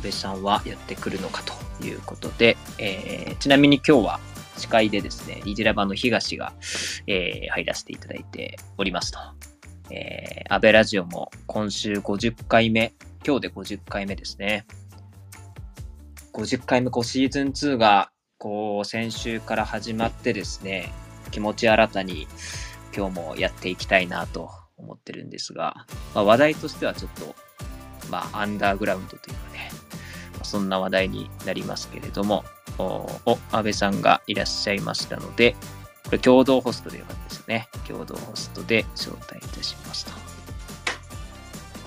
安倍さんはやってくるのかということで、えー、ちなみに今日は司会でですね、リジラバの東が、えー、入らせていただいておりますと。えー、安倍ラジオも今週50回目、今日で50回目ですね。50回目、こうシーズン2が、こう、先週から始まってですね、気持ち新たに今日もやっていきたいなと思ってるんですが、まあ、話題としてはちょっと、まあ、アンダーグラウンドというかね、そんな話題になりますけれども、お、お安倍さんがいらっしゃいましたので、これ共同ホストでよかったですよね。共同ホストで招待いたしますと。よ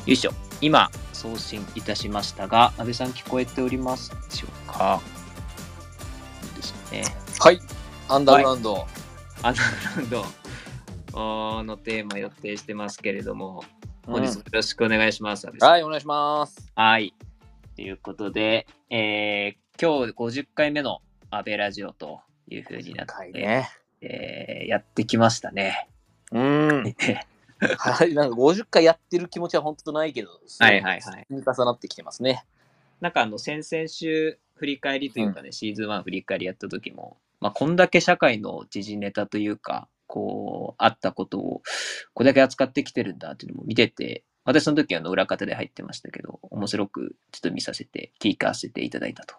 いしょ。今、送信いたしましたが、安倍さん聞こえておりますでしょうか？いいですね。はい。アンダーグラウンド。はい、アンダーグラウンドのテーマ予定してますけれども、本日よろしくお願いします。うん、はい、お願いします。はい。ということで、えー、今日50回目の安倍ラジオというふうになって、ねえー、やってきましたね。うん。はい、なんか50回やってる気持ちは本当ないけど、はいはいはい。積み重なってきてますね。なんかあの、先々週振り返りというかね、うん、シーズン1振り返りやった時も、まあ、こんだけ社会の時事ネタというか、こう、あったことを、これだけ扱ってきてるんだっていうのも見てて、私その時はの裏方で入ってましたけど、面白くちょっと見させて、聞かせていただいたと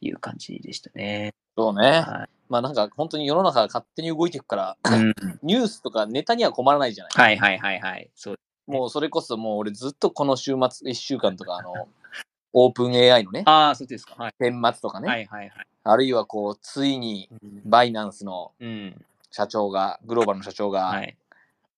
いう感じでしたね。そうね。はい、まあなんか本当に世の中が勝手に動いていくから、うん、ニュースとかネタには困らないじゃないはいはいはいはい。そうもうそれこそもう俺ずっとこの週末、1週間とかあの、オープン AI のね、ああ、そうですか。はい。顛末とかね、はいはいはい。あるいはこう、ついにバイナンスの社長が、グローバルの社長が、はい、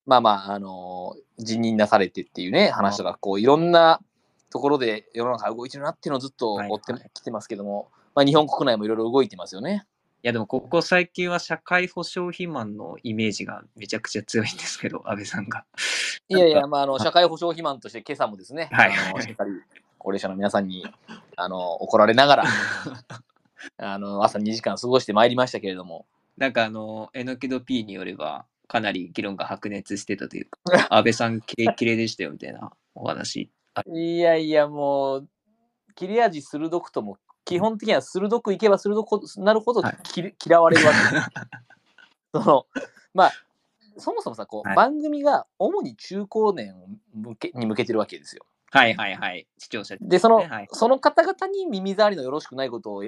まあまあ、あのー、辞任なされてっていうね、話とか、こう、いろんなところで世の中動いてるなっていうのをずっと追ってきてますけども、はいはい、まあ、日本国内もいろいろ動いてますよね。いやでもここ最近は社会保障費マンのイメージがめちゃくちゃ強いんですけど、安倍さんが。いやいや、まあ、あの社会保障費マンとして今朝もですね、はい、あのしっかり高齢者の皆さんにあの怒られながら あの朝2時間過ごしてまいりましたけれども。なんかあの、えのきど P によれば、かなり議論が白熱してたというか、安倍さんキレキレでしたよみたいな お話。いやいや、もう、切れ味鋭くとも、基本的には鋭くいけば鋭くなるほど、はい、嫌われるわけです。そのまあ、そもそもさ、こう、はい、番組が主に中高年向けに向けてるわけですよ。はいはいはい。視聴者で、その、はい、その方々に耳障りのよろしくないことを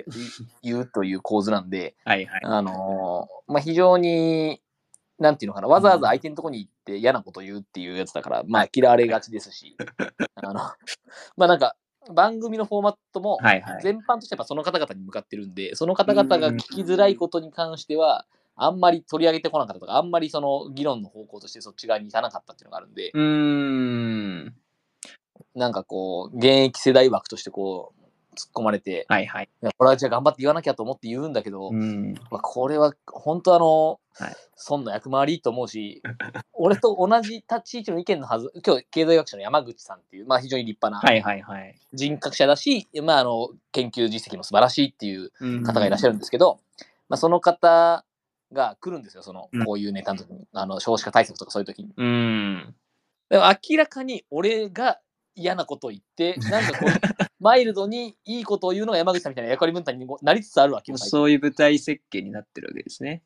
言うという構図なんで、はいはい。あのー、まあ、非常に、なんていうのかな、わざわざ相手のとこに行って嫌なこと言うっていうやつだから、まあ、嫌われがちですし、あの、まあなんか、番組のフォーマットも全般としてやっぱその方々に向かってるんで、その方々が聞きづらいことに関しては、あんまり取り上げてこなかったとか、あんまりその議論の方向としてそっち側に行かなかったっていうのがあるんで、うん。なんかこう、現役世代枠としてこう、突っ込まれて、はいはい。いやこれはじゃあ頑張って言わなきゃと思って言うんだけど、うん、まあ、これは本当あの、はい、損の役回りと思うし、俺と同じ立ち位置の意見のはず、今日経済学者の山口さんっていう、まあ非常に立派な人格者だし、まああの、研究実績も素晴らしいっていう方がいらっしゃるんですけど、うん、まあその方が来るんですよ、その、こういうネタの時に、あの、少子化対策とかそういう時に。うん。でも明らかに俺が嫌なことを言って、なんかこう、マイルドにいいことを言うのが山口さんみたいな役割分担になりつつあるわけそういう舞台設計になってるわけですね。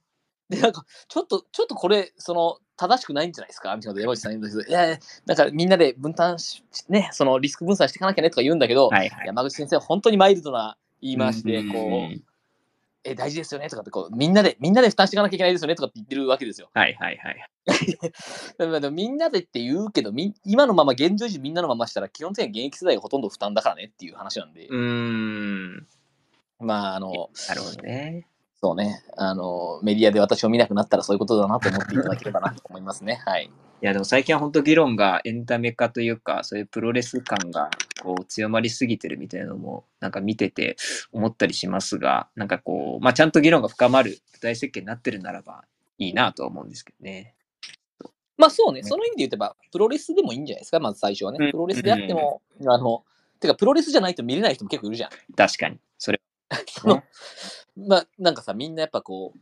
で、なんか、ちょっと、ちょっとこれ、その、正しくないんじゃないですか？みたいな山口さん言うんですけど、いや、だからみんなで分担し、ね、そのリスク分散していかなきゃねとか言うんだけど、はいはい、山口先生は本当にマイルドな言い回しで、こう、え、大事ですよね？とかってこう、みんなで、みんなで負担していかなきゃいけないですよね？とかって言ってるわけですよ。はいはいはい。でもみんなでって言うけどみ、今のまま現状維持みんなのまましたら、基本的に現役世代がほとんど負担だからねっていう話なんで。うん。まあ、あの、なるほどね。そうね、あの、メディアで私を見なくなったらそういうことだなと思っていただければなと思いますね。はい。いや、でも最近は本当議論がエンタメ化というか、そういうプロレス感がこう強まりすぎてるみたいなのも、なんか見てて思ったりしますが、なんかこう、まあ、ちゃんと議論が深まる舞台設計になってるならばいいなとは思うんですけどね。まあそうね、その意味で言えば、プロレスでもいいんじゃないですか、まず最初はね。プロレスであっても、あの、てか、プロレスじゃないと見れない人も結構いるじゃん。確かに。それ。その、まあ、なんかさ、みんなやっぱこう、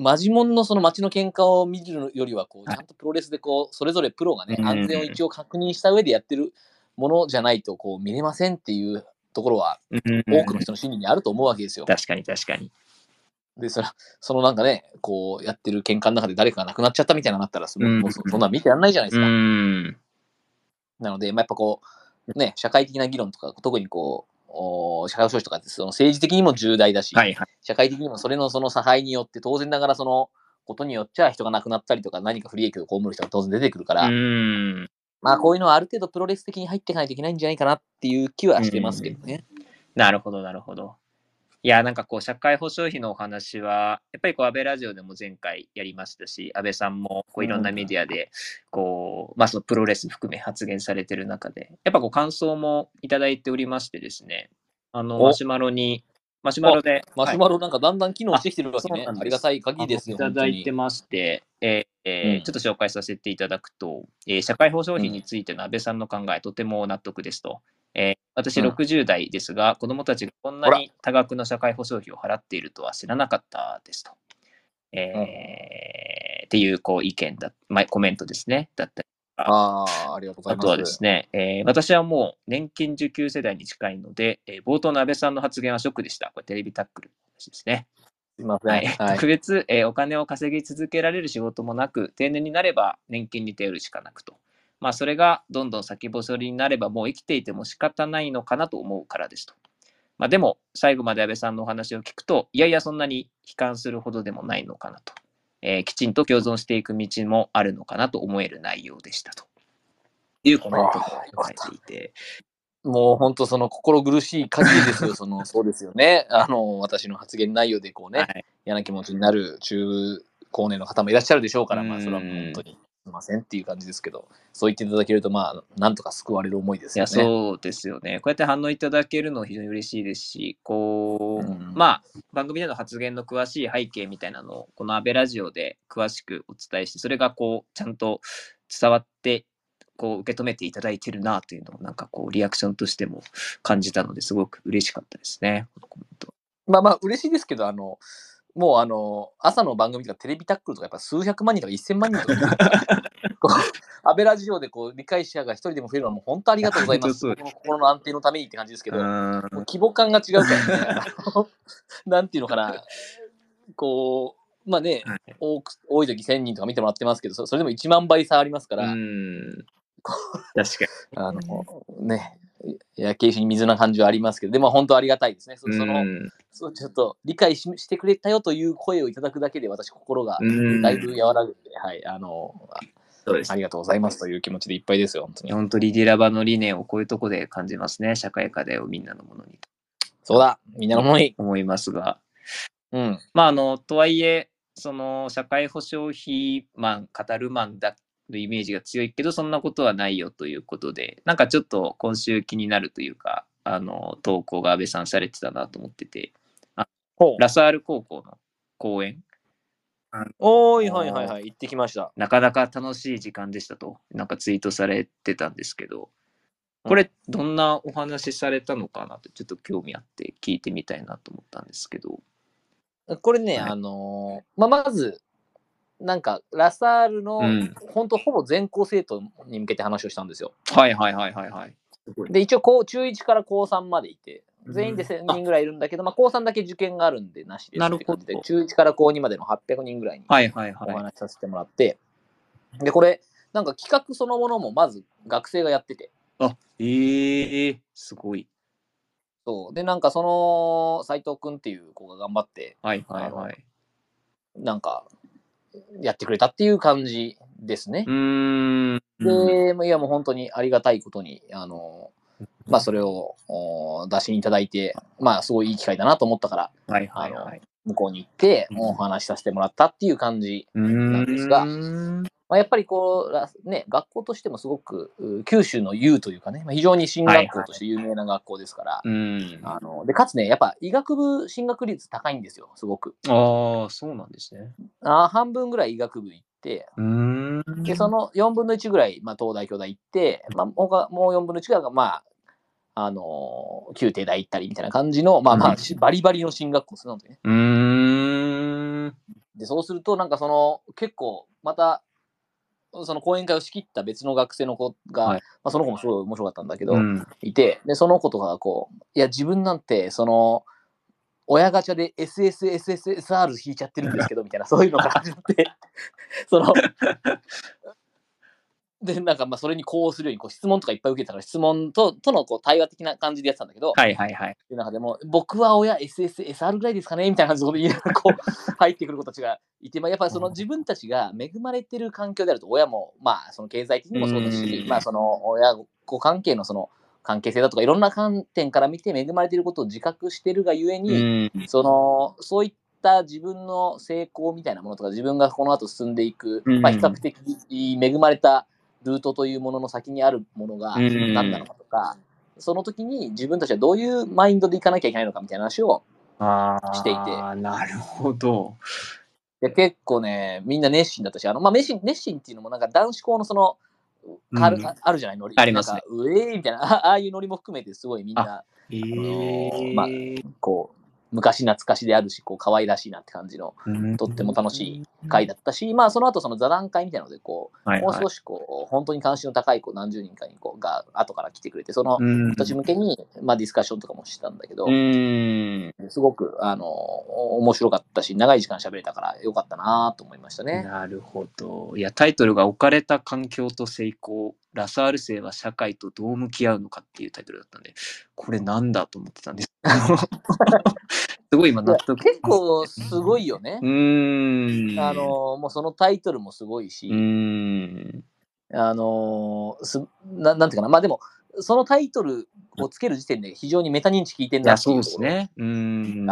マジモンのその街の喧嘩を見るよりは、こう、ちゃんとプロレスでこう、それぞれプロがね、安全を一応確認した上でやってるものじゃないと、こう、見れませんっていうところは、多くの人の心理にあると思うわけですよ。確かに確かに。で、その、そのなんかね、こう、やってる喧嘩の中で誰かが亡くなっちゃったみたいなのがあったら、そのもうそそんなん見てらんないじゃないですか。なので、まあ、やっぱこう、ね、社会的な議論とか、特にこう、お社会保障費とかってその政治的にも重大だし、はいはい、社会的にもそれのその差配によって当然ながらそのことによっちゃ人が亡くなったりとか何か不利益を被る人が当然出てくるから、まあこういうのはある程度プロレス的に入っていかないといけないんじゃないかなっていう気はしてますけどね。なるほどなるほど。いや、なんかこう、社会保障費のお話は、やっぱりこう、安倍ラジオでも前回やりましたし、安倍さんもこういろんなメディアで、こう、まあ、そのプロレス含め発言されてる中で、やっぱこう、感想もいただいておりましてですね、あの、マシュマロに、マシュマロで。マシュマロなんかだんだん機能してきてるわけね。ありがたい限りですよ。いただいてまして、えーえーうん、ちょっと紹介させていただくと、えー、社会保障費についての安倍さんの考え、とても納得ですと。えー、私60代ですが、うん、子どもたちがこんなに多額の社会保障費を払っているとは知らなかったですと。えー、うん、っていうこう意見だ、まあ、コメントですね、だったり。ああ、ありがとうございます。あとはですね、えー、私はもう年金受給世代に近いので、えー、冒頭の安倍さんの発言はショックでした。これテレビタックルの話ですね。すいません。はい、はい、特別、えー、お金を稼ぎ続けられる仕事もなく、定年になれば年金に頼るしかなくと。まあ、それがどんどん先細りになればもう生きていても仕方ないのかなと思うからですと。まあ、でも、最後まで安倍さんのお話を聞くと、いやいや、そんなに悲観するほどでもないのかなと。えー、きちんと共存していく道もあるのかなと思える内容でしたと。いうコメントを書いていて。もう本当その心苦しい限りですよ、そのそうですよね。あの私の発言内容でこうね、はい、嫌な気持ちになる中高年の方もいらっしゃるでしょうから、まあそれは本当にすみませんっていう感じですけど、そう言っていただけると、まあ、なんとか救われる思いですよね。いや、そうですよね。こうやって反応いただけるの非常に嬉しいですし、こう、うん、まあ、番組での発言の詳しい背景みたいなのを、この安倍ラジオで詳しくお伝えして、それがこう、ちゃんと伝わって、こう受け止めていただいてるなというのをなんかこうリアクションとしても感じたのですごく嬉しかったですね。まあまあ嬉しいですけどあのもうあの、朝の番組とかテレビタックルとかやっぱ数百万人とか一千万人とか、安倍ラジオでこう理解者が一人でも増えるのはもう本当ありがとうございます。この心の安定のためにって感じですけど、規模感が違うからね、なんていうのかな、こう、まあね、はい、多く多い時1000人とか見てもらってますけど、それでも1万倍差ありますから、確かに。あの、ね、焼け石に水な感じはありますけど、でも本当ありがたいですね。その、そうちょっと理解ししてくれたよという声をいただくだけで私心がだいぶ和らぐんで、はい、あの、そうですありがとうございますという気持ちでいっぱいですよ、本当に。本当リディラバの理念をこういうとこで感じますね。社会科でをみんなのものに。そうだ、みんなのものに。思いますが。うん。まあ、あの、とはいえ、その社会保障費マン、語るマンだのイメージが強いけど、そんなことはないよということで、なんかちょっと今週気になるというか、あの、投稿が安倍さんされてたなと思ってて、あラサール高校の講演。おーい、はいはいはい、行ってきました。なかなか楽しい時間でしたと、なんかツイートされてたんですけど、これ、どんなお話されたのかなって、ちょっと興味あって聞いてみたいなと思ったんですけど。これね、はい、あのー、まあ、まず、なんか、ラサールの、本当ほぼ全校生徒に向けて話をしたんですよ。はいはいはいはいはい。で、一応こう、中1から高3までいて、全員で1000人ぐらいいるんだけど、まあ、高3だけ受験があるんで、なしですなるほど。中1から高2までの800人ぐらいにお話しさせてもらって、で、これ、なんか企画そのものもまず学生がやってて。あ、ええー、すごい。そう。で、なんかその、斎藤君っていう子が頑張って、はいはいはい。なんか、やってくれたっていう感じですね。で、いやもう本当にありがたいことに、あの、まあそれを出しにいただいて、まあすごいいい機会だなと思ったから、はいはいはい、向こうに行ってお話しさせてもらったっていう感じ。なん。ですが、まあ、やっぱりこう、ね、学校としてもすごく九州の U というかね、まあ、非常に進学校として有名な学校ですから、はいはい、あのでかつね、やっぱ医学部進学率高いんですよ、すごく。ああ、そうなんですね。あ半分ぐらい医学部行って、でその4分の1ぐらい、まあ、東大、京大行って、まあ、他もう4分の1が、まあ、あの旧帝大行ったりみたいな感じの、まあまあ、バリバリの進学校するのでね。うんで、そうすると、なんかその、結構、また、その講演会を仕切った別の学生の子が、はいまあ、その子もすごい面白かったんだけど、うん。いて、で、その子とかがこう、いや、自分なんて、その、親ガチャで SSSSR 引いちゃってるんですけど、みたいな、そういうのから始まって、その、で、なんか、まあ、それにこうするように、こう、質問とかいっぱい受けたから、質問と、との、こう、対話的な感じでやってたんだけど、はいはいはい。いう中でも、僕は親 SSSR ぐらいですかねみたいな感じで言いながら、こう、入ってくる子たちがいて、まあ、やっぱりその自分たちが恵まれてる環境であると、親も、まあ、その経済的にもそうだしう、んまあ、その親子関係のその関係性だとか、いろんな観点から見て恵まれていることを自覚してるがゆえうに、ん。その、そういった自分の成功みたいなものとか、自分がこの後進んでいく、うんまあ、比較的恵まれたルートというものの先にあるものがうん何なのかとか、その時に自分たちはどういうマインドでいかなきゃいけないのかみたいな話をああ。していてなるほど。で結構ね、みんな熱心だったし、あのまあ、熱心熱心っていうのも、なんか男子校のその、軽うんああるじゃない、ノリ。ありますねうえーみたいな、あああいうノリも含めて、すごいみんな、えーまあこう、昔懐かしであるし、こう、可愛らしいなって感じの、とっても楽しい回だったし、まあ、その後その座談会みたいなので、こう、はいはいもう少しこう、本当に関心の高いこう何十人かにこうが後から来てくれて、そのうん人たち向けに、まあ、ディスカッションとかもしてたんだけど、うん。すごく、あの、面白かったし、長い時間喋れたからよかったなと思いましたね。なるほど。いや、タイトルが置かれた環境と成功、ラサール生は社会とどう向き合うのかっていうタイトルだったんで、これなんだと思ってたんです。すごい今納得。結構すごいよねう。ーん。あの、もうそのタイトルもすごいし、うーん。あのすな、なんていうかな、まあでも、そのタイトルをつける時点で非常にメタ認知聞いてんいや、なっていうところ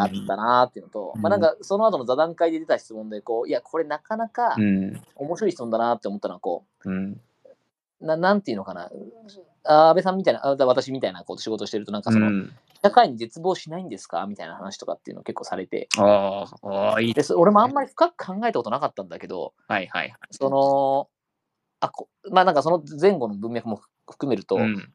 ったなっていうのと、うんまあなんかその後の座談会で出た質問で、こう、いや、これなかなかうん。面白い質問だなって思ったのは、こうん。う、ななんていうのかな、あ安倍さんみたいな、あ私みたいなこう仕事してると、なんかその、うん社会に絶望しないんですかみたいな話とかっていうのを結構されて、ああ、いい。でそ俺もあんまり深く考えたことなかったんだけど、はいはいはい。その、あこまあなんかその前後の文脈も含めると、うん。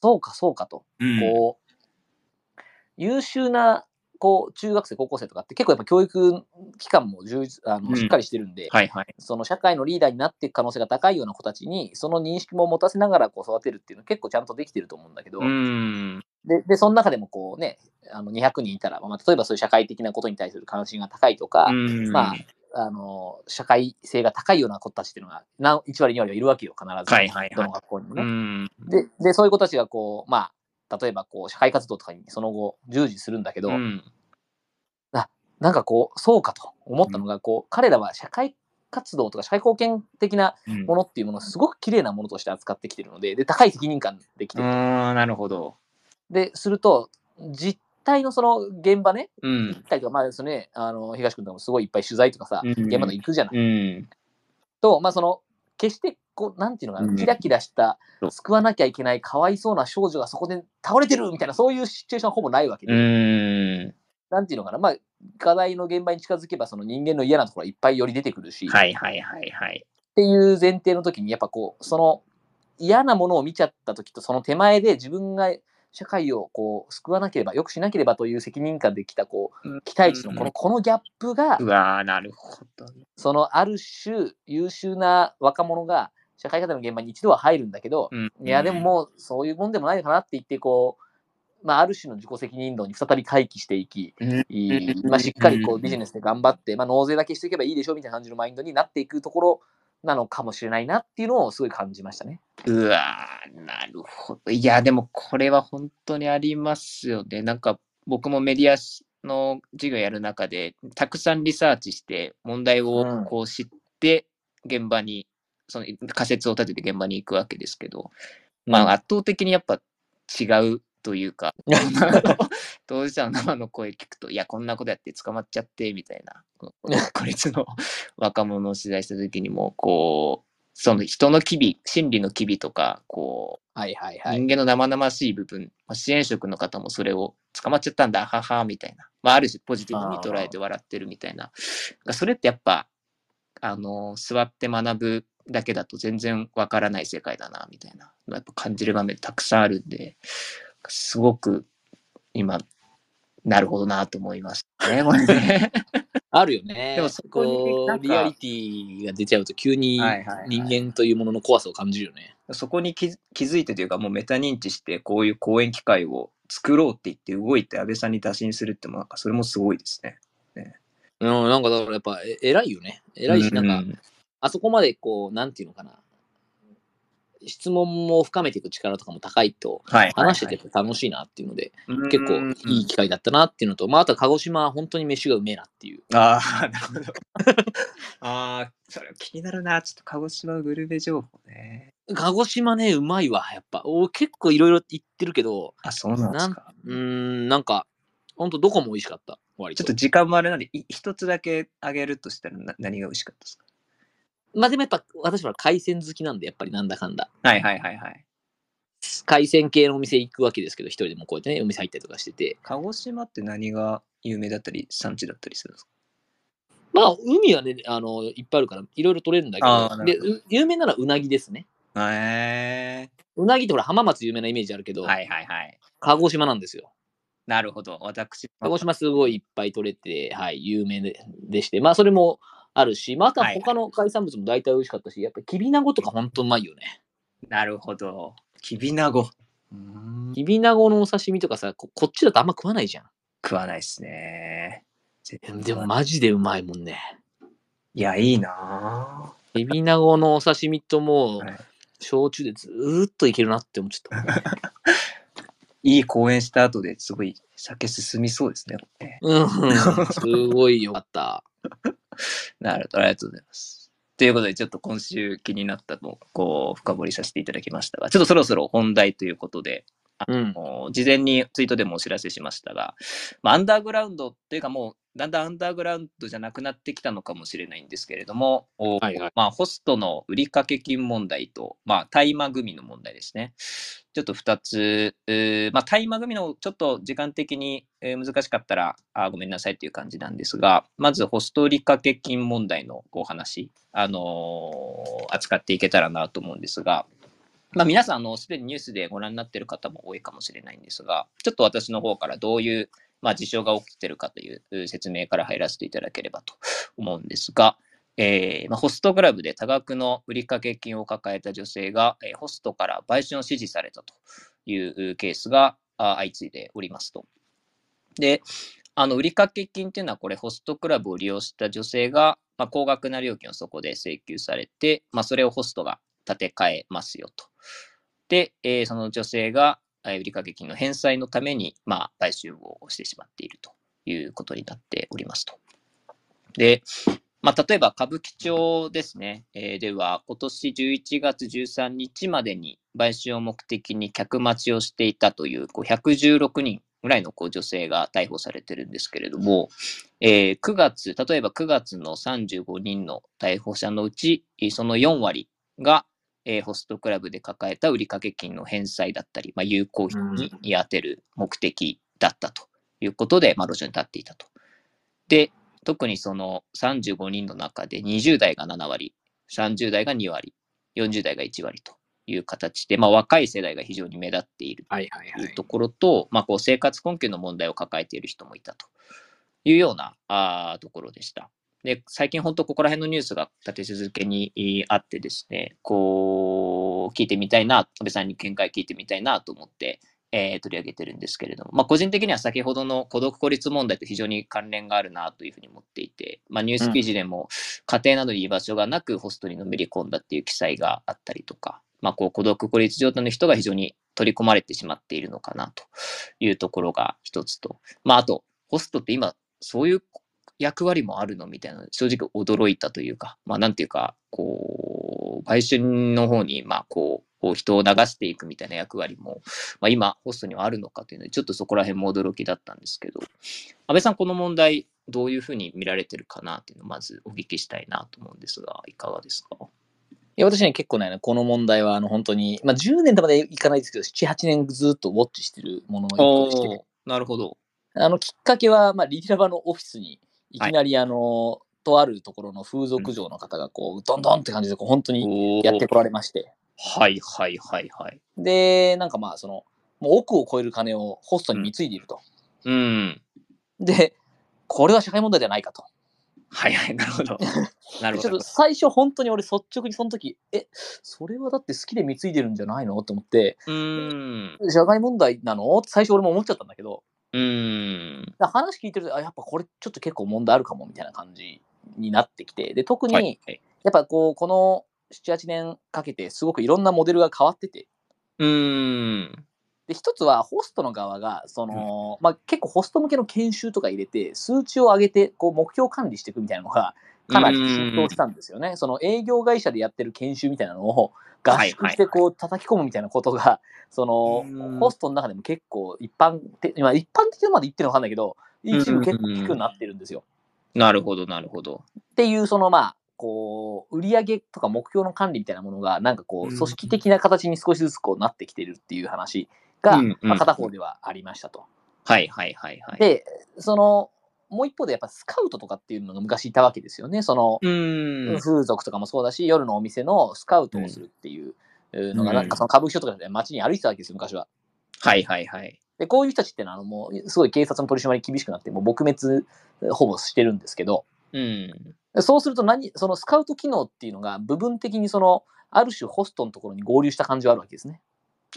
そうかそうかと、うんこう、優秀なこう中学生、高校生とかって結構やっぱ教育機関も充実あうんのしっかりしてるんで、はいはい。その社会のリーダーになっていく可能性が高いような子たちに、その認識も持たせながらこう育てるっていうのは結構ちゃんとできてると思うんだけど、うん。で、でその中でもこうね、あの200人いたら、まあ、例えばそういう社会的なことに対する関心が高いとか、うんまあ、あの、社会性が高いような子たちっていうのが、何1割、2割はいるわけよ、必ず。はいはいはいどの学校にもうね。ん。で、で、そういう子たちがこう、まあ、例えばこう、社会活動とかにその後、従事するんだけど、うん。なんかこう、そうかと思ったのが、こう、彼らは社会活動とか社会貢献的なうんものっていうものをすごく綺麗なものとして扱ってきてるので、で、高い責任感できてる。なるほど。で、すると、実態のその現場ね、うん行っ。たりとか、まあ、そのね、あの、東君とかもすごいいっぱい取材とかさ、うん現場で行くじゃない。うん。と、まあ、その、決して、こう、なんていうのかな、うんキラキラした救わなきゃいけない、かわいそうな少女がそこで倒れてるみたいな、そういうシチュエーションはほぼないわけで、うん。なんていうのかな、まあ、課題の現場に近づけば、その人間の嫌なところはいっぱいより出てくるし、はいはいはいはい。っていう前提の時に、やっぱこう、その嫌なものを見ちゃった時と、その手前で自分が社会をこう救わなければ、よくしなければという責任感できた、こう、期待値のこのこのギャップがう、わー、なるほど。そのある種優秀な若者が社会課題の現場に一度は入るんだけど、うん。いやでももうそういうもんでもないのかなって言ってこう、まあ、ある種の自己責任論に再び回帰していき、まあ、しっかりこうビジネスで頑張って、まあ、納税だけしていけばいいでしょみたいな感じのマインドになっていくところなのかもしれないなっていうのをすごい感じましたね。うわー、なるほど。いや、でもこれは本当にありますよね。なんか僕もメディアの授業やる中で、たくさんリサーチして、問題うんをこう知って、現場に、その仮説を立てて現場に行くわけですけど、まあ圧倒的にやっぱ違うというか、当事者の生の声聞くと、いや、こんなことやって捕まっちゃって、みたいな、こ の孤立の 若者を取材した時にも、こう、その人の機微、心理の機微とか、こはいはい、う、はい。人間の生々しい部分、まあ支援職の方もそれを捕まっちゃったんだ、はは、みたいな。まあ、ある種ポジティブに捉えて笑ってるみたいな。それってやっぱ、あの、座って学ぶだけだと全然わからない世界だな、みたいなのやっぱ感じる場面たくさんあるんで、すごく今、なるほどなと思いましたね、これね。あるよね。でもそこにリアリティが出ちゃうと急にはいはいはい人間というものの怖さを感じるよね。そこに気気づいてというか、もうメタ認知して、こういう講演機会を作ろうって言って動いて、安倍さんに打診するっても、なんかそれもすごいですね。うん、なんかだからやっぱえ偉いよね。偉いし、なんか、うあそこまでこう、なんていうのかな。質問も深めていく力とかも高いと、はい。話してて楽しいなっていうので、うん結構いい機会だったなっていうのと、まあ、あとは鹿児島は本当に飯がうめえなっていう。ああ、なるほど。ああ、それ気になるな。ちょっと鹿児島グルメ情報ね。鹿児島ね、うまいわ、やっぱ。お結構いろいろ言ってるけど、あ、そうなんですか。うーん、なんか、ほんとどこも美味しかった、割と。ちょっと時間もあれなんで、い一つだけあげるとしたらな何が美味しかったですか？まあでもやっぱ私は海鮮好きなんで、やっぱりなんだかんだ。はいはいはいはい。海鮮系のお店行くわけですけど、一人でもこうやってね、お店入ったりとかしてて。鹿児島って何が有名だったり、産地だったりするんですか？まあ、海はね、あの、いっぱいあるから、いろいろ取れるんだけど、で、有名なのはうなぎですね。へえうなぎってほら、浜松有名なイメージあるけど、はいはいはい。鹿児島なんですよ。なるほど。私鹿児島すごいいっぱい取れて、はい、有名ででして、まあ、それもあるし、またはい他の海産物も大体美味しかったし、やっぱりきびなごとか本当うまいよね。なるほど。きびなご。うーんきびなごのお刺身とかさこ、こっちだとあんま食わないじゃん。食わないですね。でもマジでうまいもんね。いや、いいなきびなごのお刺身ともう、はい焼酎でずーっといけるなって思っちゃった。いい公演した後ですごい酒進みそうですね。うん、すごいよかった。なるほど。ありがとうございます。ということで、ちょっと今週気になったのをこう深掘りさせていただきましたが、ちょっとそろそろ本題ということで、うん。もう事前にツイートでもお知らせしましたが、まあ、アンダーグラウンドっていうかもうだんだんアンダーグラウンドじゃなくなってきたのかもしれないんですけれども、おはいはいまあ、ホストの売掛金問題と、まあ、大麻組の問題ですね。ちょっと2つ、うーまあ、大麻組のちょっと時間的にえー難しかったらあごめんなさいという感じなんですが、まずホスト売掛金問題のお話、あのー扱っていけたらなと思うんですが、まあ、皆さん、すでにニュースでご覧になっている方も多いかもしれないんですが、ちょっと私の方からどういう、まあ、事象が起きているかという説明から入らせていただければと思うんですが、えーまあ、ホストクラブで多額の売掛金を抱えた女性が、えーホストから売春を指示されたというケースが相次いでおりますと。で、あの売掛金っていうのは、これ、ホストクラブを利用した女性が、まあ、高額な料金をそこで請求されて、まあ、それをホストが立て替えますよと。で、えーその女性が、売掛金の返済のために、まあ、買収をしてしまっているということになっておりますと。で、まあ、例えば歌舞伎町ですね、えーでは、今年11月13日までに買収を目的に客待ちをしていたというこう116人ぐらいのこう女性が逮捕されてるんですけれども、えー9月、例えば9月の35人の逮捕者のうち、その4割が、えーホストクラブで抱えた売掛金の返済だったり、まあ、有効費に充てる目的だったということで、まあ、路上に立っていたと。で、特にその35人の中で20代が7割、30代が2割、40代が1割という形で、まあ、若い世代が非常に目立っている。というところと、まあ、こう生活困窮の問題を抱えている人もいたというようなあーところでした。で、最近本当ここら辺のニュースが立て続けにえーあってですね、こう、聞いてみたいな、安倍さんに見解聞いてみたいなと思って、えー取り上げてるんですけれども、まあ、個人的には先ほどの孤独孤立問題と非常に関連があるなというふうに思っていて、まあ、ニュース記事でも家庭などに居場所がなくホストにのめり込んだっていう記載があったりとか、まあ、こう孤独孤立状態の人が非常に取り込まれてしまっているのかなというところが一つと、まあ、あと、ホストって今、そういう役割もあるのみたいな、正直驚いたというか、まあ、なんていうか、こう、売春の方に、まあ、こう、人を流していくみたいな役割も、まあ、今、ホストにはあるのかというので、ちょっとそこら辺も驚きだったんですけど、安倍さん、この問題、どういうふうに見られてるかなっていうのを、まずお聞きしたいなと思うんですが、いかがですか？いや私ね、結構ね、この問題はあの本当に、まあ、10年とまでいかないですけど、7、8年ずっとウォッチしてるものの一個でして、なるほど。あのきっかけは、まあ、リディラバのオフィスにいきなり、あの、とあるところの風俗嬢の方が、こう、どんどんって感じで、こう本当にやってこられまして、はいはいはいはい。で、なんかまあ、その、もう億を超える金をホストに貢いでいると。うん。で、これは社会問題じゃないかと。はいはい、なるほど。なるほどちょっと。最初本当に俺率直にその時、え、それはだって好きで貢いでるんじゃないの？と思って、うーん。社会問題なの？って最初俺も思っちゃったんだけど、うーん。だ話聞いてると、あ、やっぱこれちょっと結構問題あるかもみたいな感じになってきて、で、特に、はいはい。やっぱこう、この7、8年かけてすごくいろんなモデルが変わってて、うーん。で、一つはホストの側が、その、まあ、結構ホスト向けの研修とか入れて、数値を上げて、こう、目標管理していくみたいなのが、かなり浸透したんですよね。その営業会社でやってる研修みたいなのを合宿してこう叩き込むみたいなことが、そのうんホストの中でも結構一般的、まあ一般的なまで言ってるのかわかんないけど、一部結構聞くようになってるんですよ。なるほど、なるほど。っていう、そのまあ、こう、売上とか目標の管理みたいなものが、なんかこう、うん組織的な形に少しずつこうなってきてるっていう話が、まあ片方ではありましたと。はいはいはいはい。で、その、もう一方でやっぱスカウトとかっていうのが昔いたわけですよね。その。風俗とかもそうだし、夜のお店のスカウトをするっていうのが、うんなんかその歌舞伎町とかで街に歩いてたわけですよ、昔は。はいはいはい。で、こういう人たちってのは、あのもう、すごい警察の取り締まり厳しくなって、もう撲滅ほぼしてるんですけど、うん。そうすると何、そのスカウト機能っていうのが部分的にその、ある種ホストのところに合流した感じはあるわけですね。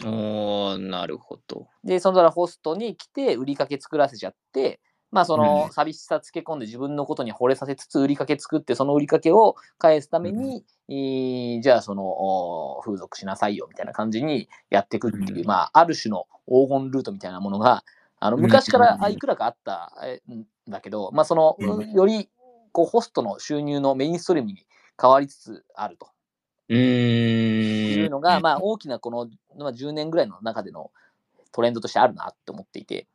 おー、なるほど。で、そのホストに来て売りかけ作らせちゃって、まあそのうん。寂しさつけ込んで自分のことに惚れさせつつ売りかけ作って、その売りかけを返すために、えーじゃあそのお風俗しなさいよみたいな感じにやっていくっていう、うん。まあある種の黄金ルートみたいなものが、あの昔からあいくらかあったえんだけど、まあその、うん。よりこうホストの収入のメインストリームに変わりつつあると。うーん。いうのが、まあ、大きなこの、まあ、10年ぐらいの中でのトレンドとしてあるなって思っていて、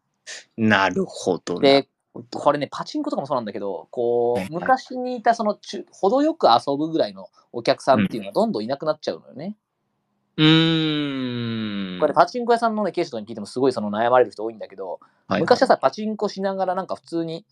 なるほど。で、なるほどこれね、パチンコとかもそうなんだけど、こはいはいう、昔にいたその中、程よく遊ぶぐらいのお客さんっていうのがどんどんいなくなっちゃうのよね。うーん。これ、パチンコ屋さんのね、ケースとかに聞いてもすごいその悩まれる人多いんだけど、はい昔はさ、パチンコしながらなんか普通に、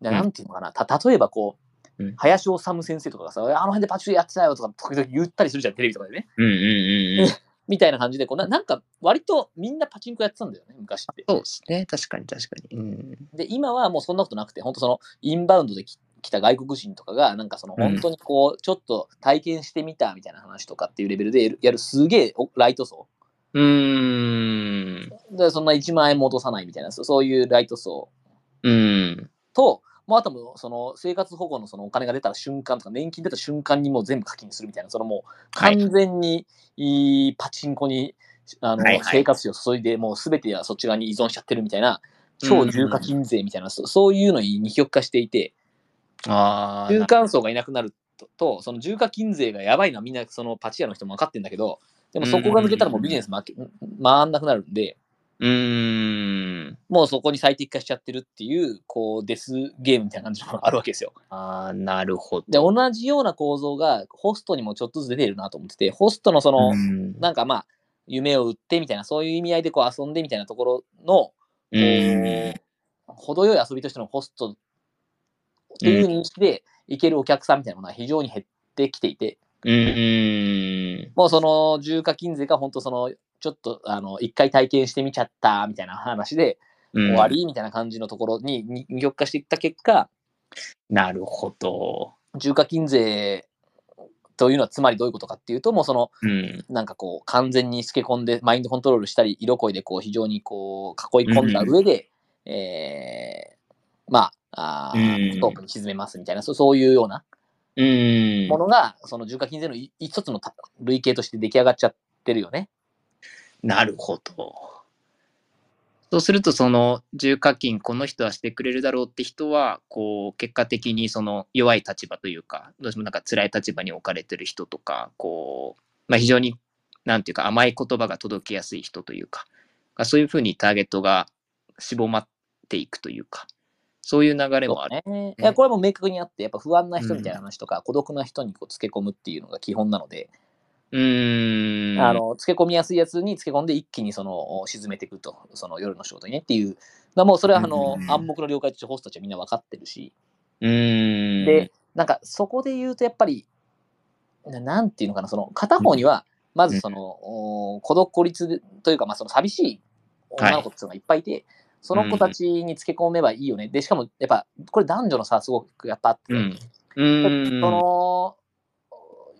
なんていうのかな、た例えばこう、うん林修先生とかがさ、あの辺でパチンコやってたよとか、時々言ったりするじゃん、テレビとかでね。うんうんうんうん。みたいな感じでこうな、なんか割とみんなパチンコやってたんだよね、昔って。そうですね。確かに確かに。うん。で、今はもうそんなことなくて、本当そのインバウンドでき来た外国人とかが、なんかそのうん本当にこう、ちょっと体験してみたみたいな話とかっていうレベルでやるすげえおライト層。うーん。で、そんな1万円戻さないみたいな、そうそういうライト層うん。と、もうあともうその生活保護のそのお金が出た瞬間とか、年金出た瞬間にもう全部課金するみたいな、そのもうはい。完全にいいパチンコに、あの生活費を注いで、もうすべてはそっち側に依存しちゃってるみたいな、超重課金税みたいな、そそういうのに二極化していて、ああ。中間層がいなくなると、とその重課金税がやばいのはみんなそのパチ屋の人も分かってるんだけど、でもそこが抜けたらもうビジネス回んなくなるんで、うーん。もうそこに最適化しちゃってるっていう、こう、デスゲームみたいな感じのがあるわけですよ。ああ、なるほど。で、同じような構造がホストにもちょっとずつ出てるなと思ってて、ホストのその、うんなんかまあ、夢を売ってみたいな、そういう意味合いでこう遊んでみたいなところの、うん。程よい遊びとしてのホストという認識で行けるお客さんみたいなものは非常に減ってきていて、うん。もうその重課金税が本当その、ちょっとあの、一回体験してみちゃったみたいな話で終終わりみたいな感じのところにに二極化していった結果、なるほど。重課金税というのはつまりどういうことかっていうと、もうその、うん。なんかこう、完全に透け込んで、マインドコントロールしたり、色恋でこう、非常にこう、囲い込んだ上で、えー、まあ、あーうんストに沈めますみたいな、そうそういうようなうん。ものが、その重課金税のい一つのた類型として出来上がっちゃってるよね。なるほど。そうすると、その重課金、この人はしてくれるだろうって人は、こう、結果的にその弱い立場というか、どうしてもなんか辛い立場に置かれてる人とか、こう、まあ非常に、なんていうか甘い言葉が届きやすい人というか、そういうふうにターゲットが絞まっていくというか、そういう流れもある。ね。いや、これも明確にあって、やっぱ不安な人みたいな話とか、孤独な人にこう、つけ込むっていうのが基本なので、うーん。あの、つけ込みやすいやつにつけ込んで一気にその、沈めていくと、その夜の仕事にねっていう、だもうそれはあの、うん暗黙の了解としてホストたちはみんな分かってるし、うーん。で、なんかそこで言うとやっぱり、ななんていうのかな、その片方には、まずその、お孤独孤立というか、まあその寂しい女の子っていうのがいっぱいいて、その子たちにつけ込めばいいよね。で、しかも、やっぱ、これ男女の差すごくやっぱあって、うん。その、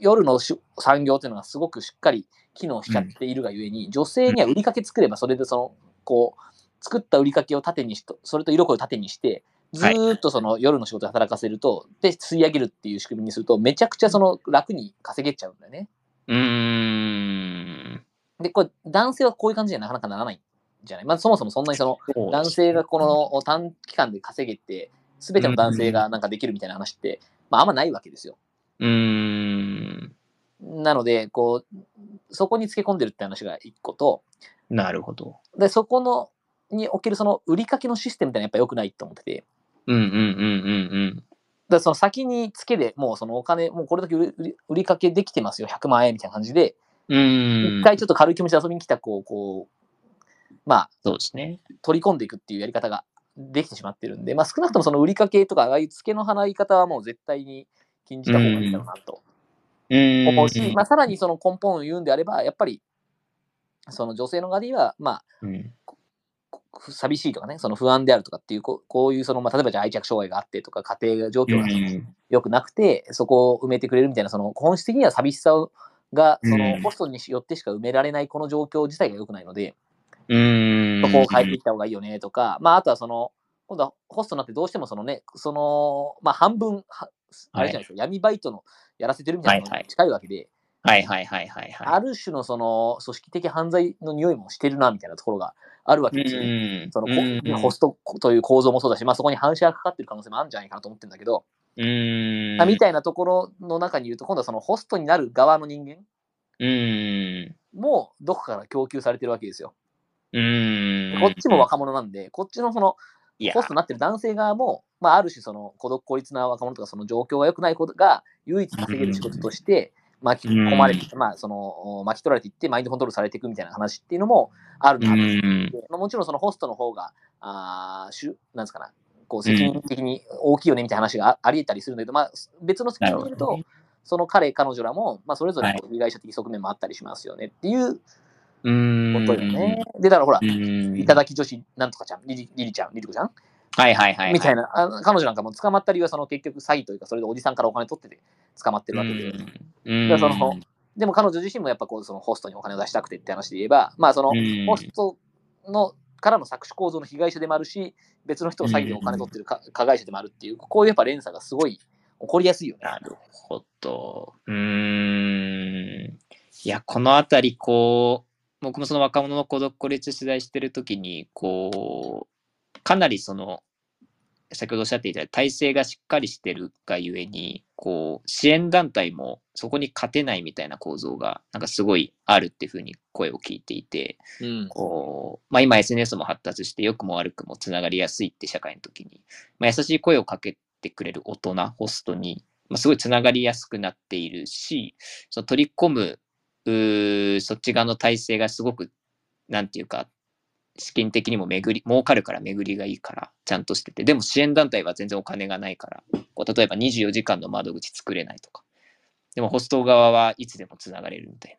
夜のし産業っていうのがすごくしっかり機能しちゃっているがゆえに、女性には売りかけ作れば、それでその、こう、作った売りかけを縦にしと、それと色恋を縦にして、ずーっとその夜の仕事で働かせると、で、吸い上げるっていう仕組みにすると、めちゃくちゃその楽に稼げちゃうんだよね。うーん。で、これ、男性はこういう感じにはなかなかならないんじゃない？まあ、そもそもそんなにその、男性がこの短期間で稼げて、すべての男性がなんかできるみたいな話って、まあ、あんまないわけですよ。うーん。なので、こう、そこにつけ込んでるって話が一個と、なるほど。で、そこの、におけるその売りかけのシステムってのはやっぱ良くないと思ってて、うんうんうんうんでその先につけでもうそのお金、もうこれだけ売り売りかけできてますよ、100万円みたいな感じで、うん。うん。一回ちょっと軽い気持ちで遊びに来た子をこう、まあ、そうですね。取り込んでいくっていうやり方ができてしまってるんで、まあ、少なくともその売りかけとか、ああいう付けの払い方はもう絶対に禁じた方がいいだろうなとうん。思うし、まあ、さらにその根本を言うんであれば、やっぱり、その女性の側には、まあ、うん。ふ寂しいとかね、その不安であるとかっていう、こうこういうその、まあ、例えばじゃあ愛着障害があってとか、家庭状況が良くなくて、そこを埋めてくれるみたいな、その本質的には寂しさをが、そのうんホストによってしか埋められないこの状況自体が良くないので、うん。そこを変えていった方がいいよねとか、まあ、あとはその、今度はホストになってどうしてもそのね、その、まあ、半分、はあれじゃないですか、闇バイトのやらせてるみたいなの近いわけで、はいはいはいはいはい。ある種のその組織的犯罪の匂いもしてるなみたいなところがあるわけですよね。うん。そのうんこホストという構造もそうだし、まあ、そこに反射がかかってる可能性もあるんじゃないかなと思ってるんだけど、うん。まあみたいなところの中に言うと、今度はそのホストになる側の人間うん。もどこから供給されてるわけですよ。うん。こっちも若者なんで、こっちのそのホストになってる男性側も、まあ、ある種その孤独孤立な若者とかその状況が良くないことが唯一稼げる仕事として巻き込まれて、まあ、その巻き取られていってマインドコントロールされていくみたいな話っていうのもあるなとうん。まあ、もちろんそのホストの方があーしゅなんですかなこう責任的に大きいよねみたいな話がああり得たりするんだけど、まあ、別の責任で言うと、その彼彼女らも、まあ、それぞれ被害者的側面もあったりしますよねっていううん。ことよね。でだからほら、うん。いただき女子なんとかちゃん、リリリリちゃん、リリコちゃん？はいはいはい。な。みたいな、あの彼女なんかも捕まった理由はその結局詐欺というか、それでおじさんからお金取ってて捕まってるわけで、うん。でそのでも彼女自身もやっぱこうそのホストにお金を出したくてって話で言えば、まあそのうんホストのからの搾取構造の被害者でもあるし、別の人を詐欺でお金取ってるか加害者でもあるっていう、こういうやっぱ連鎖がすごい起こりやすいよね。なるほど。うーん。いや、このあたり、こう、僕もその若者の孤独孤立取材してるときに、こう、かなりその、先ほどおっしゃっていた体制がしっかりしてるがゆえに、こう、支援団体もそこに勝てないみたいな構造が、なんかすごいあるっていうふうに声を聞いていて、うん。こう、まあ今 SNS も発達して良くも悪くもつながりやすいって社会の時に、まあ、優しい声をかけてくれる大人、ホストに、まあ、すごいつながりやすくなっているし、その取り込む、うそっち側の体制がすごく、なんていうか、資金的にも巡り、儲かるから巡りがいいから、ちゃんとしてて、でも支援団体は全然お金がないから、こう例えば24時間の窓口作れないとか、でもホスト側はいつでもつながれるみたい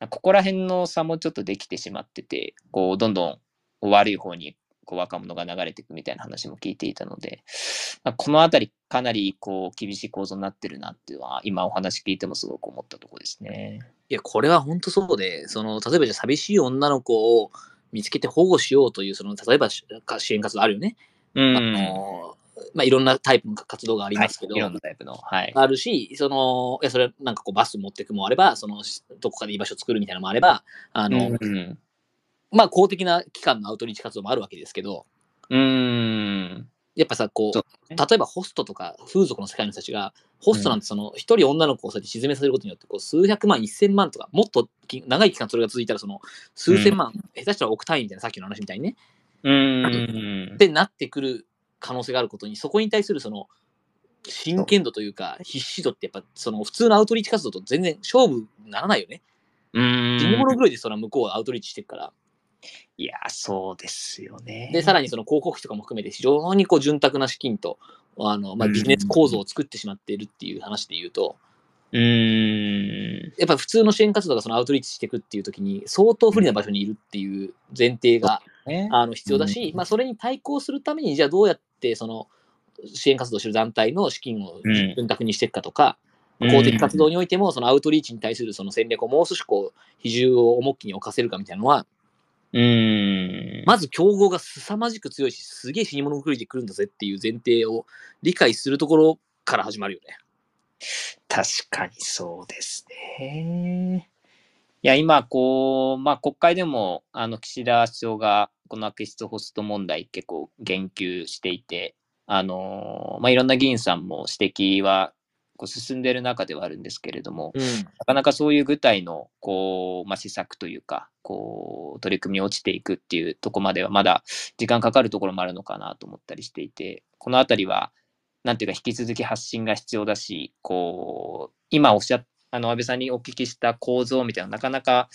な。ここら辺の差もちょっとできてしまってて、こう、どんどん悪い方にこう若者が流れていくみたいな話も聞いていたので、まあこのあたりかなりこう厳しい構造になってるなっていうのは、今お話聞いてもすごく思ったところですね。いや、これは本当そうで、その例えばじゃあ寂しい女の子を見つけて保護しようという、その例えばし支援活動あるよね。うん。あのまあ、いろんなタイプの活動がありますけど、はい、いろんなタイプの。はい。あるし、その、いや、それなんかこうバス持ってくもあれば、その、どこかで居場所作るみたいなのもあれば、あの、うん。まあ、公的な機関のアウトリーチ活動もあるわけですけど、うん。やっぱさ、こそうう、例えばホストとか風俗の世界の人たちが、ホストなんてその、一人女の子をそうやって沈めさせることによって、こう、数百万、一千万とか、もっとき長い期間それが続いたら、その、数千万、下手したら億単位みたいな、さっきの話みたいにね、うん。ってなってくる可能性があることに、そこに対するその、真剣度というか、必死度ってやっぱ、その普通のアウトリーチ活動と全然勝負にならないよね。うん。地物狂いでその向こうはアウトリーチしてるから。いや、そうですよね。で、さらにその広告費とかも含めて非常にこう潤沢な資金と、あの、まあ、うんビジネス構造を作ってしまっているっていう話で言うと、うん。やっぱ普通の支援活動がそのアウトリーチしていくっていう時に相当不利な場所にいるっていう前提がね。あの必要だし、うんまあ、それに対抗するために、じゃあどうやってその支援活動してる団体の資金をうん分託にしていくかとか、うん公的活動においても、そのアウトリーチに対するその戦略をもう少しこう比重を重きに置かせるかみたいなのは、うん。まず競合が凄まじく強いし、すげえ死に物狂いで来るんだぜっていう前提を理解するところから始まるよね。確かにそうですね。いや、今、こう、まあ、国会でも、あの、岸田首相が、この悪質ホスト問題結構言及していて、あの、まあ、いろんな議員さんも指摘は、こう進んでいる中ではあるんですけれども、うん。なかなかそういう具体の、こう、まあ、施策というか、こう、取り組みに落ちていくっていうところまでは、まだ時間かかるところもあるのかなと思ったりしていて、このあたりは、なんていうか、引き続き発信が必要だし、こう、今おっしゃっあの、安倍さんにお聞きした構造みたいな、なかなか、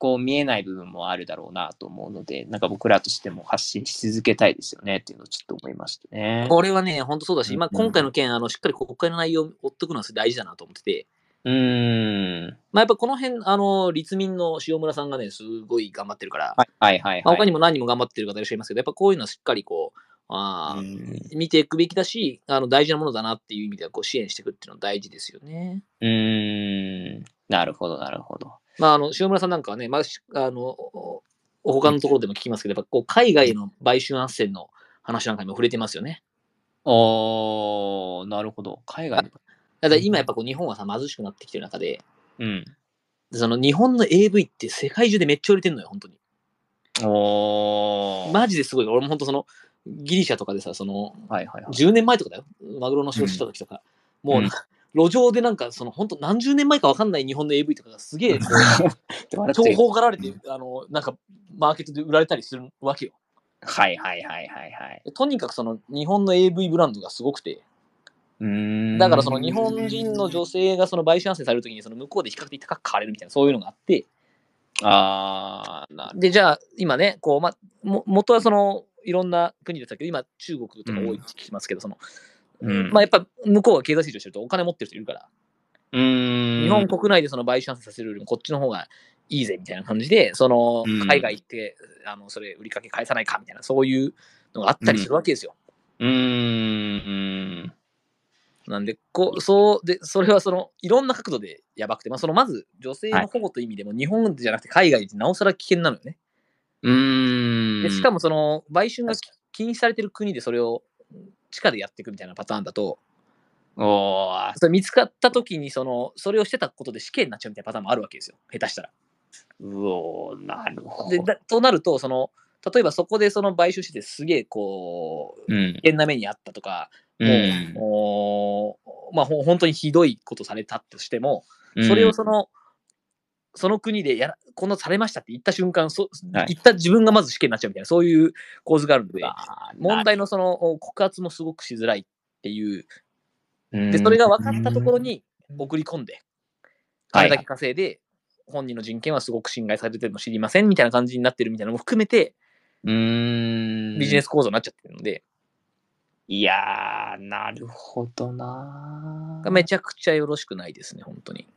こう、見えない部分もあるだろうなと思うので、なんか僕らとしても発信し続けたいですよねっていうのをちょっと思いましたね。これはね、本当そうだし、まあ、うんうん今回の件、あのしっかり国会の内容を追っておくのは大事だなと思ってて、うーん。まあ、やっぱこの辺、あの、立民の塩村さんがね、すごい頑張ってるから、はいはいはい、まあ、はい。他にも何人も頑張ってる方いらっしゃいますけど、やっぱこういうのはしっかりこう、あ見ていくべきだし、あの大事なものだなっていう意味ではこう支援していくっていうのは大事ですよね。うーん。なるほど、なるほど。まあ、あの塩村さんなんかはね、まあ、しあのお他のところでも聞きますけど、やっぱこう海外への買収斡旋の話なんかにも触れてますよね。おー、なるほど。海外の。だ今やっぱこう日本はさ貧しくなってきてる中で、うん。その日本の AV って世界中でめっちゃ売れてんのよ、本当に。おー。マジですごい。俺も本当そのギリシャとかでさ、そのはいはいはい。10年前とかだよ。マグロの仕事した時とか。もうなんか、路上でなんか、その本当何十年前か分かんない日本の AV とかがすげえこう、情報がられて、あの、なんか、マーケットで売られたりするわけよ。はいはいはいはいはい。とにかくその日本の AV ブランドがすごくて、うーん。だからその日本人の女性がその買収斡旋されるときにその向こうで比較的高く買われるみたいなそういうのがあって、あー、なるで、じゃあ今ね、こう、ま、も元はそのいろんな国でしたけど、今中国とか多いって聞きますけど、その、うんまあやっぱ向こうが経済成長してるとお金持ってる人いるから。日本国内でその買収斡旋させるよりもこっちの方がいいぜみたいな感じで、そのうん海外行って、あのそれ売りかけ返さないかみたいな、そういうのがあったりするわけですよ。うーん。うんなんで、こう、そう、で、それはその、いろんな角度でやばくて、まあ、その、まず、女性の保護という意味でも、日本じゃなくて海外ってなおさら危険なのよね。うーん。で、しかも、その、売春が禁止されてる国でそれを地下でやっていくみたいなパターンだと、おー、それ見つかった時に、その、それをしてたことで死刑になっちゃうみたいなパターンもあるわけですよ。下手したら。うおー、なるほど。で、だとなると、その、例えばそこでその買収しててすげえこう、うん危。険な目にあったとか、うもう、んおーまあ、ほん本当にひどいことされたとしても、それをその、その国でやら、こんなされましたって言った瞬間、そはい。言った自分がまず死刑になっちゃうみたいな、そういう構図があるので、問題のその告発もすごくしづらいっていう、うん。で、それが分かったところに送り込んで、はい。金だけ稼いで、本人の人権はすごく侵害されても知りませんみたいな感じになってるみたいなのも含めて、うーん。ビジネス構造になっちゃってるので、いやー、なるほどなー。めちゃくちゃよろしくないですね、本当に。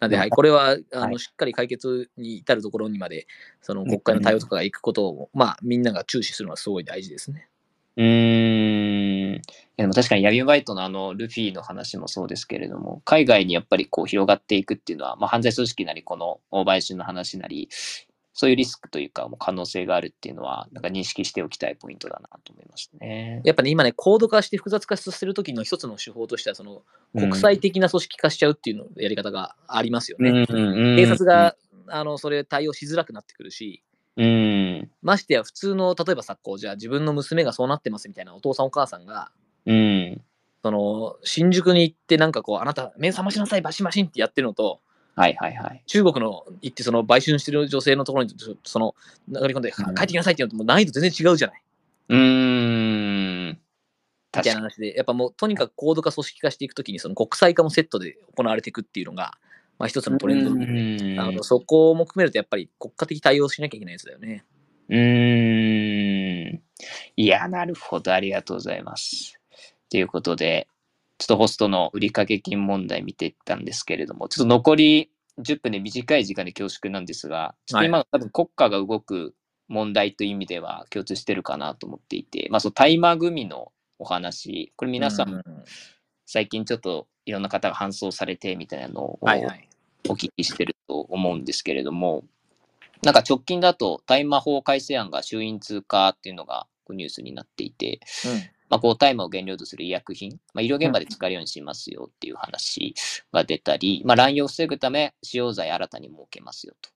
なんで、はい、これは、あの、はいしっかり解決に至るところにまで、その国会の対応とかが行くことを、まあ、みんなが注視するのはすごい大事ですね。うーん。いやでも確かに闇バイトのあのルフィの話もそうですけれども、海外にやっぱりこう広がっていくっていうのは、まあ、犯罪組織なり、この買収の話なり、そういうリスクというか、もう可能性があるっていうのは、なんか認識しておきたいポイントだなと思いますね。やっぱね、今ね、高度化して複雑化させるときの一つの手法としては、その、国際的な組織化しちゃうっていうのやり方がありますよね。警警察が、あの、それ対応しづらくなってくるし、うん。ましてや普通の、例えばさ、こう、じゃあ自分の娘がそうなってますみたいなお父さんお母さんが、うん。その、新宿に行ってなんかこう、あなた目覚ましなさい、バシバシンってやってるのと、はいはいはい。中国の行ってその売春してる女性のところにその流れ込んでうん帰ってきなさいっていうのともう難易度全然違うじゃないうーん。み。たいな話でやっぱもうとにかく高度化組織化していくときにその国際化もセットで行われていくっていうのが、まあ、一つのトレンドうんあのそこも含めるとやっぱり国家的対応しなきゃいけないやつだよね。うーん。いや、なるほど。ありがとうございます。ということで、ちょっとホストの売掛金問題見ていったんですけれども、ちょっと残り10分で短い時間で恐縮なんですが、ちょっと今、多分国家が動く問題という意味では共通してるかなと思っていて、まあ、そう大麻組のお話、これ皆さん最近ちょっといろんな方が搬送されてみたいなのをお聞きしてると思うんですけれども、なんか直近だと大麻法改正案が衆院通過っていうのがニュースになっていて、うんまあ、こう大麻を原料とする医薬品、まあ、医療現場で使えるようにしますよっていう話が出たり、まあ、乱用を防ぐため使用罪新たに設けますよと。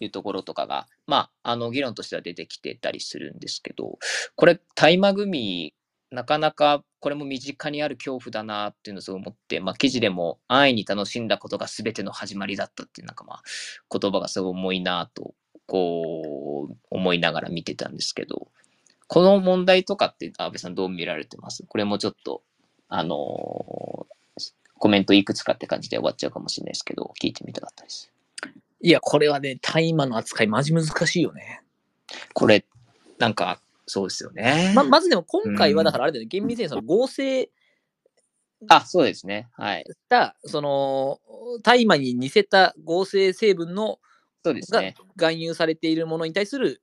いうところとかが、まあ、あの議論としては出てきてたりするんですけど、これ大麻組なかなかこれも身近にある恐怖だなっていうのをそう思って、まあ、記事でも安易に楽しんだことが全ての始まりだったっていうなんかまあ言葉がすごい重いなとこう思いながら見てたんですけど、この問題とかって安倍さんどう見られてます？これもちょっと、あのー、コメントいくつかって感じで終わっちゃうかもしれないですけど、聞いてみたかったです。いや、これはね、大麻の扱いマジ難しいよね。これ、なんか、そうですよね。ままずでも今回はだからあれだよね、厳密にその合成、あ、そうですね。はい。た、その、大麻に似せた合成成分の、そうですね。が含有されているものに対する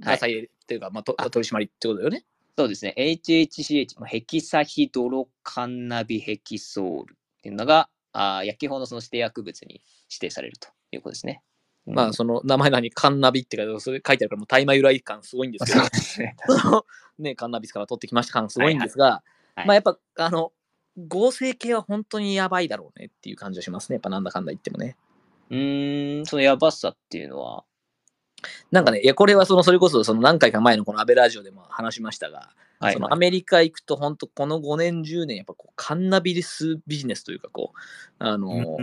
ガサ入れっていうか、まあ、と取り締まりってことだよね。そうですね。HHCH、ヘキサヒドロカンナビヘキソールっていうのが、あ薬機法のその指定薬物に指定されるということですね。まあ、その名前なにカンナビってか、それ書いてあるから、もう大麻由来感すごいんですけど、ね、カンナビスから取ってきました感すごいんですが、はいはい、まあやっぱ、あの、合成系は本当にやばいだろうねっていう感じがしますね。やっぱなんだかんだ言ってもね。うん、そのやばさっていうのはなんかね、いや、これはその、それこそ、その何回か前のこのアベラジオでも話しましたが、はいはい、そのアメリカ行くと、本当この5年、10年、やっぱこう、カンナビリスビジネスというか、こう、あの、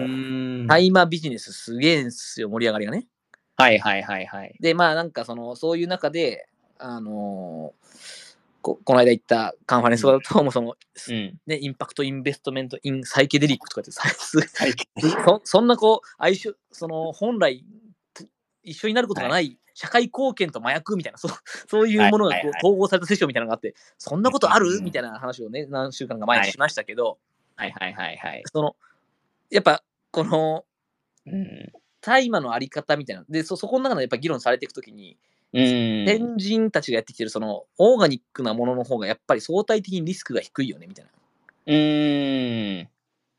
大麻ビジネスすげえんすよ、盛り上がりがね。はいはいはいはい。で、まあなんかその、そういう中で、あのここの間行ったカンファレンスだと、もうその、うん、ね、インパクトインベストメントインサイケデリックとかってそそんなこう、相性、その本来一緒になることがない、社会貢献と麻薬みたいな、そう そういうものがこう統合されたセッションみたいなのがあって、そんなことある？みたいな話をね、何週間か前にしましたけど、はいはいはいはい。その、やっぱ、この、うん、大麻のあり方みたいな、で、そ、そこの中でやっぱ議論されていくときに、先人たちがやってきてる、その、オーガニックなものの方が、やっぱり相対的にリスクが低いよね、みたいな。うん。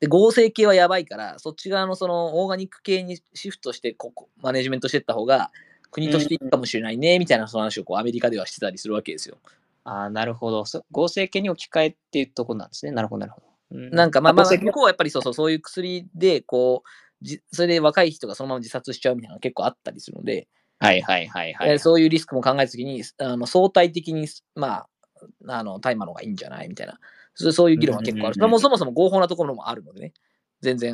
で、合成系はやばいから、そっち側のそのオーガニック系にシフトしてここ、マネジメントしていった方が、国としていいかもしれないね、みたいなその話をこうアメリカではしてたりするわけですよ。ああ、なるほど。合成系に置き換えっていうところなんですね。なるほど、なるほど。うん、なんかまあまあ、向こうはやっぱりそうそう、そういう薬で、こう、じそれで若い人がそのまま自殺しちゃうみたいなのが結構あったりするので、はいはいはいはい。そういうリスクも考えたときに、あの相対的に、まあ、あの大麻の方がいいんじゃない？みたいな、そういう議論は結構ある。うんうんうん、そもそも合法なところもあるのでね。全然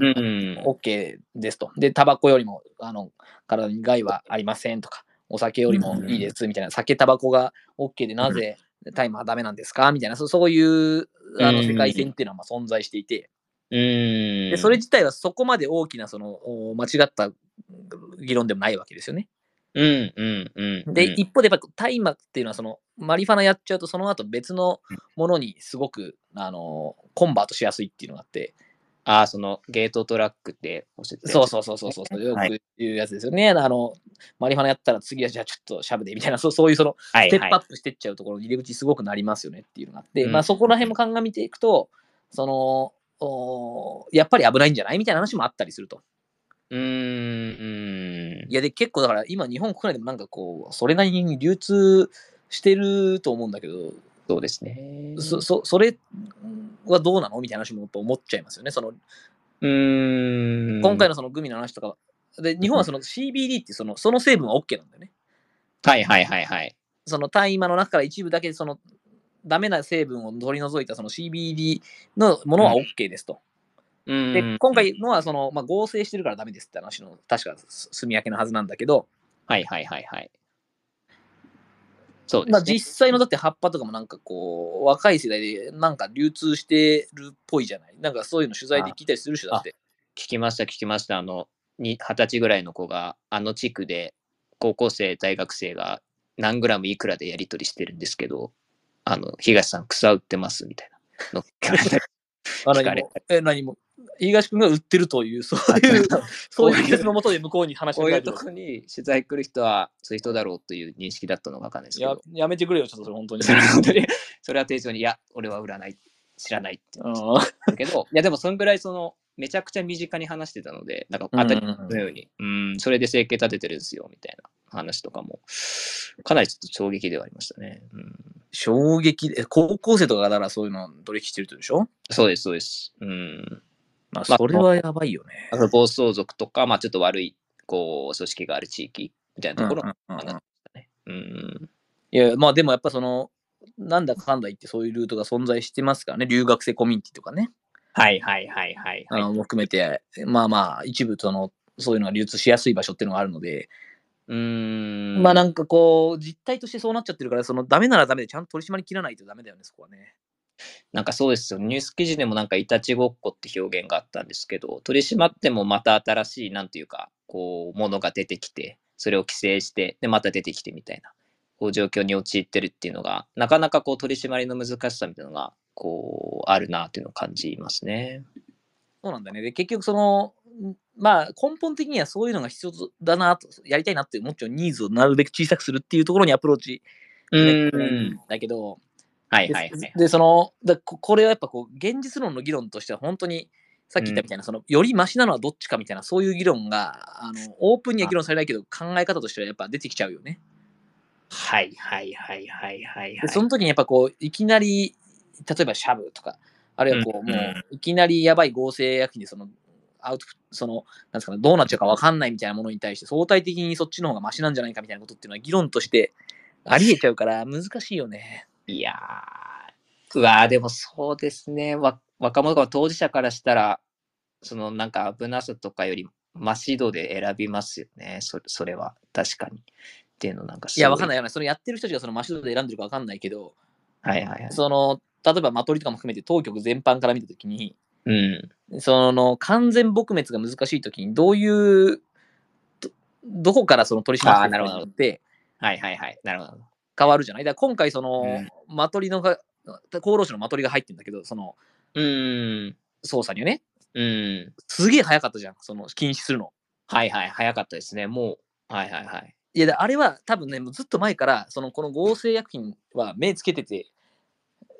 OK ですと。で、タバコよりもあの体に害はありませんとか、お酒よりもいいですみたいな、酒、タバコが OK でなぜ大麻はダメなんですかみたいな、そういうあの世界線っていうのはまあ存在していて、でそれ自体はそこまで大きなその間違った議論でもないわけですよね。うんうんうん、で、一方でやっぱ大麻っていうのはそのマリファナやっちゃうとその後別のものにすごくあのコンバートしやすいっていうのがあって、ああ、そのゲートトラックって教えてそうそうそうそうそう、よく言うやつですよね。はい、あの、マリファナやったら次はじゃあちょっとしゃぶでみたいな、そうそういうその、ステップアップしてっちゃうところの入り口すごくなりますよねっていうのがあって、まあそこら辺も鑑みていくと、その、おやっぱり危ないんじゃない？みたいな話もあったりすると。うん。いや、で、結構だから今日本国内でもなんかこう、それなりに流通してると思うんだけど、そうですね。そ、そ、それはどうなのみたいな話も思っちゃいますよね。その、うん。今回のそのグミの話とか、で、日本はその CBD ってその、その成分は OK なんだよね。はいはいはいはい。その大麻の中から一部だけその、ダメな成分を取り除いたその CBD のものは OK ですと。うん、で、今回のはその、まあ、合成してるからダメですって話の、確か炭焼けのはずなんだけど、はいはいはいはい。そうですね。まあ実際のだって葉っぱとかもなんかこう、若い世代でなんか流通してるっぽいじゃない？なんかそういうの取材で聞いたりするしだって。聞きました聞きました。あの、二十歳ぐらいの子があの地区で高校生、大学生が何グラムいくらでやり取りしてるんですけど、あの、東さん草売ってますみたいなの。あ何も、え、何も、東君が売ってるという、そういう、そういうケースのもとで向こうに話こういうとこに取材来る人はそういう人だろうという認識だったのかわかんないですけやど、やめてくれよ、ちょっとそれ本当に。それは丁重に、いや、俺は売らない、知らないって言うんうけど、いや、でもそんぐらいその、めちゃくちゃ身近に話してたので、なんか当たり前のように、うん、それで生計立ててるんですよ、みたいな話とかも、かなりちょっと衝撃ではありましたね。うん、衝撃で、高校生とかがだからそういうの取引してる人でしょ？そうです、そうです。うん。まあ、まあそれはやばいよね。あと暴走族とか、まあちょっと悪い、こう、組織がある地域みたいなところ。いや、まあでもやっぱその、なんだかんだ言ってそういうルートが存在してますからね、留学生コミュニティとかね、はいはいはいはい、はい。あのも含めて、まあまあ、一部その、そういうのが流通しやすい場所っていうのがあるので、うーん。まあなんかこう、実態としてそうなっちゃってるから、そのダメならダメでちゃんと取り締まり切らないとダメだよね、そこはね。なんかそうですよ。ニュース記事でもなんかいたちごっこって表現があったんですけど、取り締まってもまた新しい、なんていうか、こう、ものが出てきて、それを規制して、で、また出てきてみたいな、こう、状況に陥ってるっていうのが、なかなかこう、取り締まりの難しさみたいなのが、こう、あるなっていうのを感じますね。そうなんだね。で、結局その、んまあ根本的にはそういうのが必要だなと、やりたいなって思っちゃうニーズをなるべく小さくするっていうところにアプローチうん。だけど、はいではいはい。で、その、だここれはやっぱこう、現実論の議論としては本当に、さっき言ったみたいな、その、よりマシなのはどっちかみたいな、そういう議論が、あの、オープンには議論されないけど、考え方としてはやっぱ出てきちゃうよね。はいはいはいはいはいはい。でその時にやっぱこう、いきなり、例えばシャブとか、あるいはこう、うんもう、いきなりやばい合成薬品で、その、アウトプその、なんですかね、どうなっちゃうか分かんないみたいなものに対して、相対的にそっちの方がマシなんじゃないかみたいなことっていうのは議論としてありえちゃうから、難しいよね。いやー、うわーでもそうですね。わ若者が当事者からしたら、そのなんか危なさとかよりマシ度で選びますよね。そそれは確かに。っていうのなんかすいや、分かんい。ないよね。そのやってる人たちがそのマシドで選んでるか分かんないけど、はいはいはい。その、例えばマトリとかも含めて当局全般から見たときに、うん。その完全撲滅が難しいときに、どういう、どどこからその取り締まっていくかによってはいはいはい。なるほど。変わるじゃない？だから今回その、うんマトリのが、厚労省のマトリが入ってるんだけど、そのうーん。捜査にはね、うん。すげえ早かったじゃん、その禁止するの。はいはい。早かったですね。もう。はいはいはい。いや、であれは多分ね、もうずっと前から、そのこの合成薬品は目つけてて、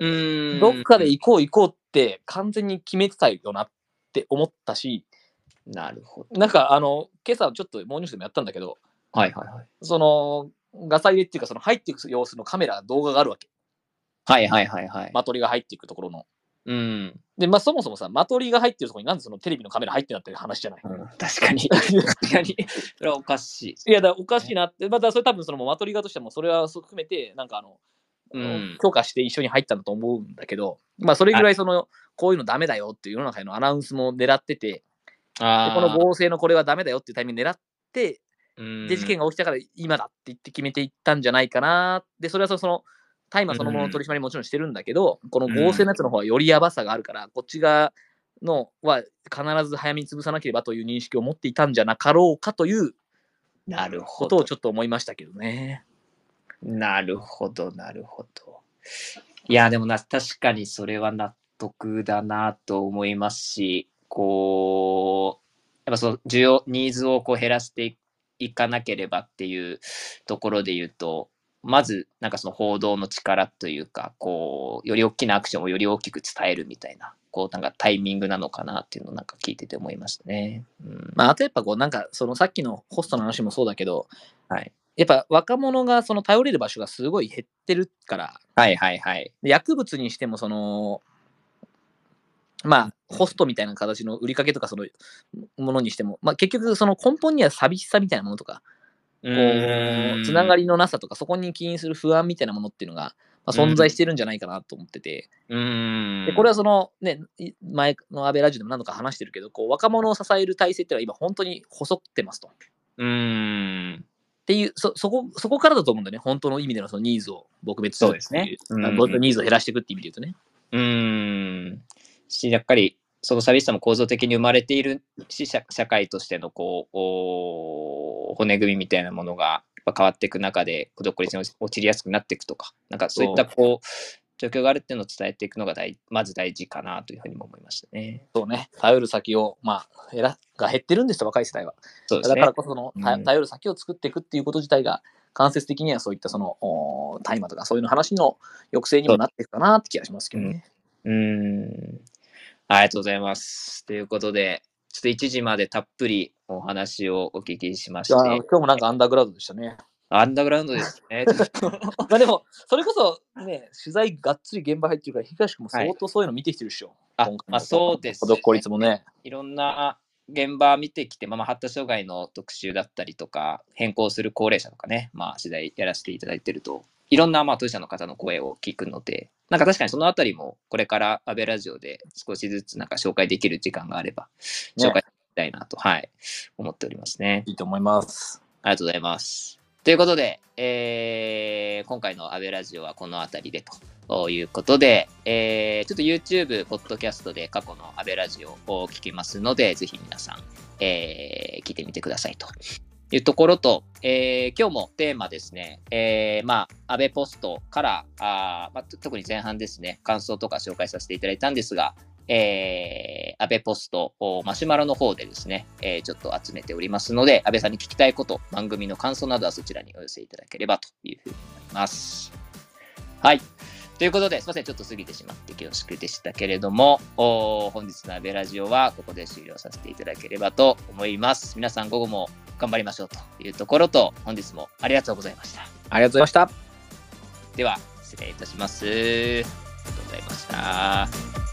うーん。どっかで行こう行こうって完全に決めてたよなって思ったし、なるほど。なんかあの、今朝ちょっとモーニュースでもやったんだけど、はいはいはい。その、ガサ入れっていうか、その入っていく様子のカメラ、動画があるわけ。はいはいはいはい。マトリが入っていくところの。うん。で、まあそもそもさ、マトリが入ってるところになんでそのテレビのカメラ入ってんだっていう話じゃない？うん確かに。確かに。それはおかしい。いや、だおかしいなって、またそれ多分そのマトリ側としてもそれは含めて、なんかあの、うん許可して一緒に入ったんだと思うんだけど、まあそれぐらいその、こういうのダメだよっていう世の中へのアナウンスも狙ってて、であこの合成のこれはダメだよっていうタイミング狙って、ーで、事件が起きたから今だって言って決めていったんじゃないかな。で、それはその大麻そのものの取り締まりもちろんしてるんだけど、この合成のやつの方はよりやばさがあるから、こっち側のは必ず早めに潰さなければという認識を持っていたんじゃなかろうかというなるほどことを。ちょっと思いましたけどね。なるほど、なるほど。いや、でもな、確かにそれは納得だなと思いますし、こう、やっぱその需要、ニーズをこう減らしていいかなければっていうところで言うと、まず、なんかその報道の力というか、こう、より大きなアクションをより大きく伝えるみたいな、こう、なんかタイミングなのかなっていうのをなんか聞いてて思いましたね。うん。まあ、あとやっぱこう、なんかそのさっきのホストの話もそうだけど、はい。やっぱ若者がその頼れる場所がすごい減ってるから、はいはいはい。で薬物にしてもその、まあ、ホストみたいな形の売りかけとかそのものにしても、まあ、結局その根本には寂しさみたいなものとか、ここうつながりのなさとか、そこに起因する不安みたいなものっていうのが、まあ、存在してるんじゃないかなと思ってて、うん。でこれはその、ね、い前の安倍ラジオでも何度か話してるけど、こう若者を支える体制っていうのは今本当に細ってますと。っうん。ていうそ、そこ、そこからだと思うんだよね。本当の意味でのそのニーズを撲滅するっていう。そうですねうんニーズを減らしていくっていう意味で言うとね。うーん。し、やっぱり、その寂しさも構造的に生まれているし、社社会としてのこう、お骨組みみたいなものが変わっていく中で、孤独率に陥りやすくなっていくとか、なんかそういったこう、状況があるっていうのを伝えていくのが大まず大事かなというふうにも思いましたね。そうね、頼る先を、まあ、減らが減ってるんですよ、若い世代は。そうですね。だからこそその、たうん頼る先を作っていくっていうこと自体が、間接的にはそういったそのお大麻とかそういうの話の抑制にもなっていくかなって気がしますけどね。うーん。ありがとうございます。ということで、ちょっと1時までたっぷりお話をお聞きしまして、今日もなんかアンダーグラウンドでしたね。アンダーグラウンドですね。まあでも、それこそね、取材がっつり現場入ってるから、東君も相当そういうの見てきてるでしょ。あ今回のまあそうですね孤立もね。いろんな現場見てきて、まあ、まあ発達障害の特集だったりとか、変更する高齢者とかね、まあ、取材やらせていただいてると、いろんなまあ当事者の方の声を聞くので、なんか確かにそのあたりも、これから安倍ラジオで少しずつなんか紹介できる時間があれば、紹介したいなと、はい、思っておりますね。いいと思います。ありがとうございます。ということで、えー今回の安倍ラジオはこの辺りでということで、えーちょっと YouTube、ポッドキャストで過去の安倍ラジオを聞けますので、ぜひ皆さん、えー聞いてみてくださいというところと、えー今日もテーマですね、えーまあ、安倍ポストから、あまあ、特に前半ですね、感想とか紹介させていただいたんですが、えー、安倍ポスト、マシュマロの方でですね、えーちょっと集めておりますので、安倍さんに聞きたいこと、番組の感想などはそちらにお寄せいただければというふうに思います。はい。ということで、すみません、ちょっと過ぎてしまって恐縮でしたけれども、お本日の安倍ラジオはここで終了させていただければと思います。皆さん午後も頑張りましょうというところと、本日もありがとうございました。ありがとうございました。では、失礼いたします。ありがとうございました。